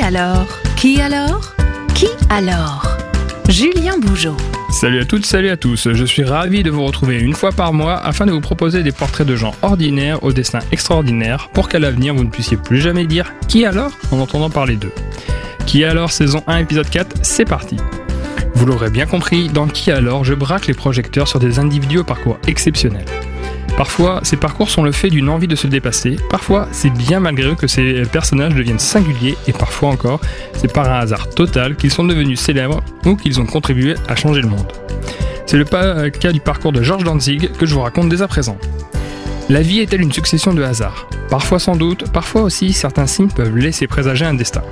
Et alors Qui alors Qui alors Julien Bougeot. Salut à toutes, salut à tous. Je suis ravi de vous retrouver une fois par mois afin de vous proposer des portraits de gens ordinaires au destin extraordinaire pour qu'à l'avenir vous ne puissiez plus jamais dire qui alors en entendant parler d'eux. Qui alors saison 1 épisode 4, c'est parti. Vous l'aurez bien compris, dans Qui alors, je braque les projecteurs sur des individus au parcours exceptionnel. Parfois, ces parcours sont le fait d'une envie de se dépasser, parfois c'est bien malgré eux que ces personnages deviennent singuliers, et parfois encore, c'est par un hasard total qu'ils sont devenus célèbres ou qu'ils ont contribué à changer le monde. C'est le cas du parcours de Georges Danzig que je vous raconte dès à présent. La vie est-elle une succession de hasards? Parfois sans doute, parfois aussi certains signes peuvent laisser présager un destin.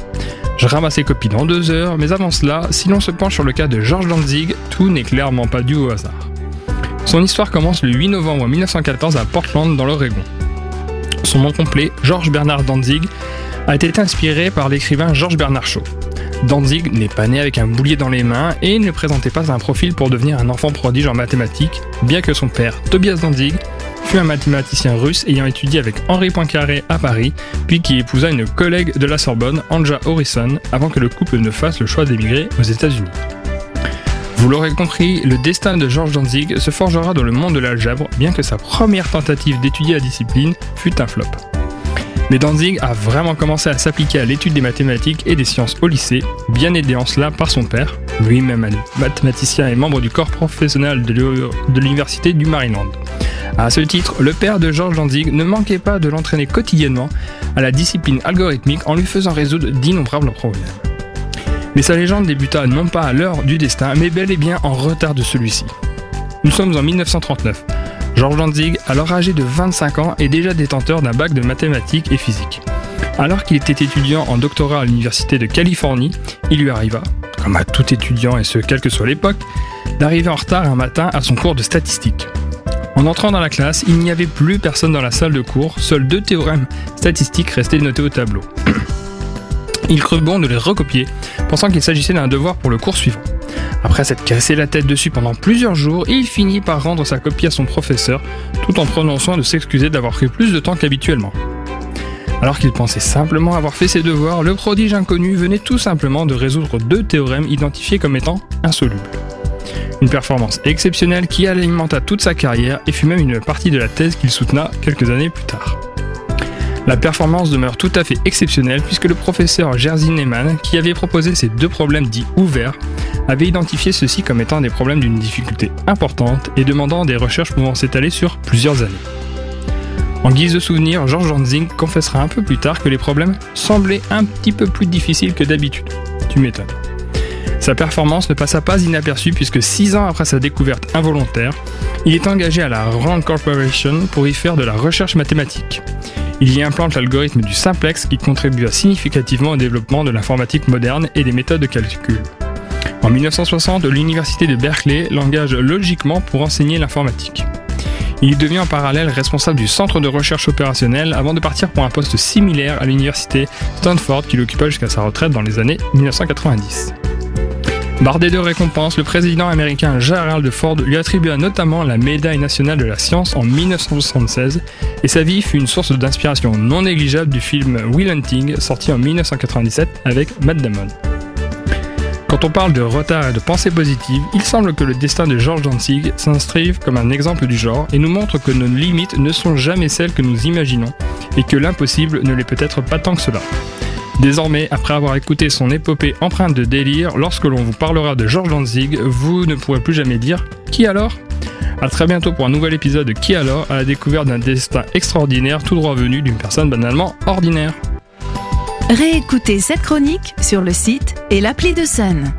Je ramasse les copies dans deux heures, mais avant cela, si l'on se penche sur le cas de Georges Danzig, tout n'est clairement pas dû au hasard. Son histoire commence le 8 novembre 1914 à Portland, dans l'Oregon. Son nom complet, Georges Bernard Danzig, a été inspiré par l'écrivain Georges Bernard Shaw. Danzig n'est pas né avec un boulier dans les mains et ne présentait pas un profil pour devenir un enfant prodige en mathématiques, bien que son père, Tobias Danzig, fut un mathématicien russe ayant étudié avec Henri Poincaré à Paris, puis qui épousa une collègue de la Sorbonne, Anja Harrison, avant que le couple ne fasse le choix d'émigrer aux États-Unis. Vous l'aurez compris, le destin de Georges Danzig se forgera dans le monde de l'algèbre, bien que sa première tentative d'étudier la discipline fût un flop. Mais Danzig a vraiment commencé à s'appliquer à l'étude des mathématiques et des sciences au lycée, bien aidé en cela par son père, lui-même mathématicien et membre du corps professionnel de l'université du Maryland. À ce titre, le père de Georges Danzig ne manquait pas de l'entraîner quotidiennement à la discipline algorithmique en lui faisant résoudre d'innombrables problèmes. Mais sa légende débuta non pas à l'heure du destin, mais bel et bien en retard de celui-ci. Nous sommes en 1939. Georges Danzig, alors âgé de 25 ans, est déjà détenteur d'un bac de mathématiques et physique. Alors qu'il était étudiant en doctorat à l'Université de Californie, il lui arriva, comme à tout étudiant et ce quelle que soit l'époque, d'arriver en retard un matin à son cours de statistique. En entrant dans la classe, il n'y avait plus personne dans la salle de cours, seuls deux théorèmes statistiques restaient notés au tableau. Il crut bon de les recopier, pensant qu'il s'agissait d'un devoir pour le cours suivant. Après s'être cassé la tête dessus pendant plusieurs jours, il finit par rendre sa copie à son professeur, tout en prenant soin de s'excuser d'avoir pris plus de temps qu'habituellement. Alors qu'il pensait simplement avoir fait ses devoirs, le prodige inconnu venait tout simplement de résoudre deux théorèmes identifiés comme étant insolubles. Une performance exceptionnelle qui alimenta toute sa carrière et fut même une partie de la thèse qu'il soutena quelques années plus tard. La performance demeure tout à fait exceptionnelle puisque le professeur Jerzy Neyman, qui avait proposé ces deux problèmes dits ouverts, avait identifié ceux-ci comme étant des problèmes d'une difficulté importante et demandant des recherches pouvant s'étaler sur plusieurs années. En guise de souvenir, Georges Danzig confessera un peu plus tard que les problèmes semblaient un petit peu plus difficiles que d'habitude. Tu m'étonnes. Sa performance ne passa pas inaperçue puisque six ans après sa découverte involontaire, il est engagé à la Rand Corporation pour y faire de la recherche mathématique. Il y implante l'algorithme du simplex qui contribua significativement au développement de l'informatique moderne et des méthodes de calcul. En 1960, l'université de Berkeley l'engage logiquement pour enseigner l'informatique. Il devient en parallèle responsable du centre de recherche opérationnelle avant de partir pour un poste similaire à l'université Stanford qu'il occupa jusqu'à sa retraite dans les années 1990. Bardé de récompenses, le président américain Gerald Ford lui attribua notamment la médaille nationale de la science en 1976 et sa vie fut une source d'inspiration non négligeable du film Will Hunting sorti en 1997 avec Matt Damon. Quand on parle de retard et de pensée positive, il semble que le destin de George Danzig s'inscrive comme un exemple du genre et nous montre que nos limites ne sont jamais celles que nous imaginons et que l'impossible ne l'est peut-être pas tant que cela. Désormais, après avoir écouté son épopée empreinte de délire, lorsque l'on vous parlera de Georges Danzig, vous ne pourrez plus jamais dire Qui alors A très bientôt pour un nouvel épisode de Qui alors à la découverte d'un destin extraordinaire tout droit venu d'une personne banalement ordinaire. Réécoutez cette chronique sur le site et l'appli de Sun.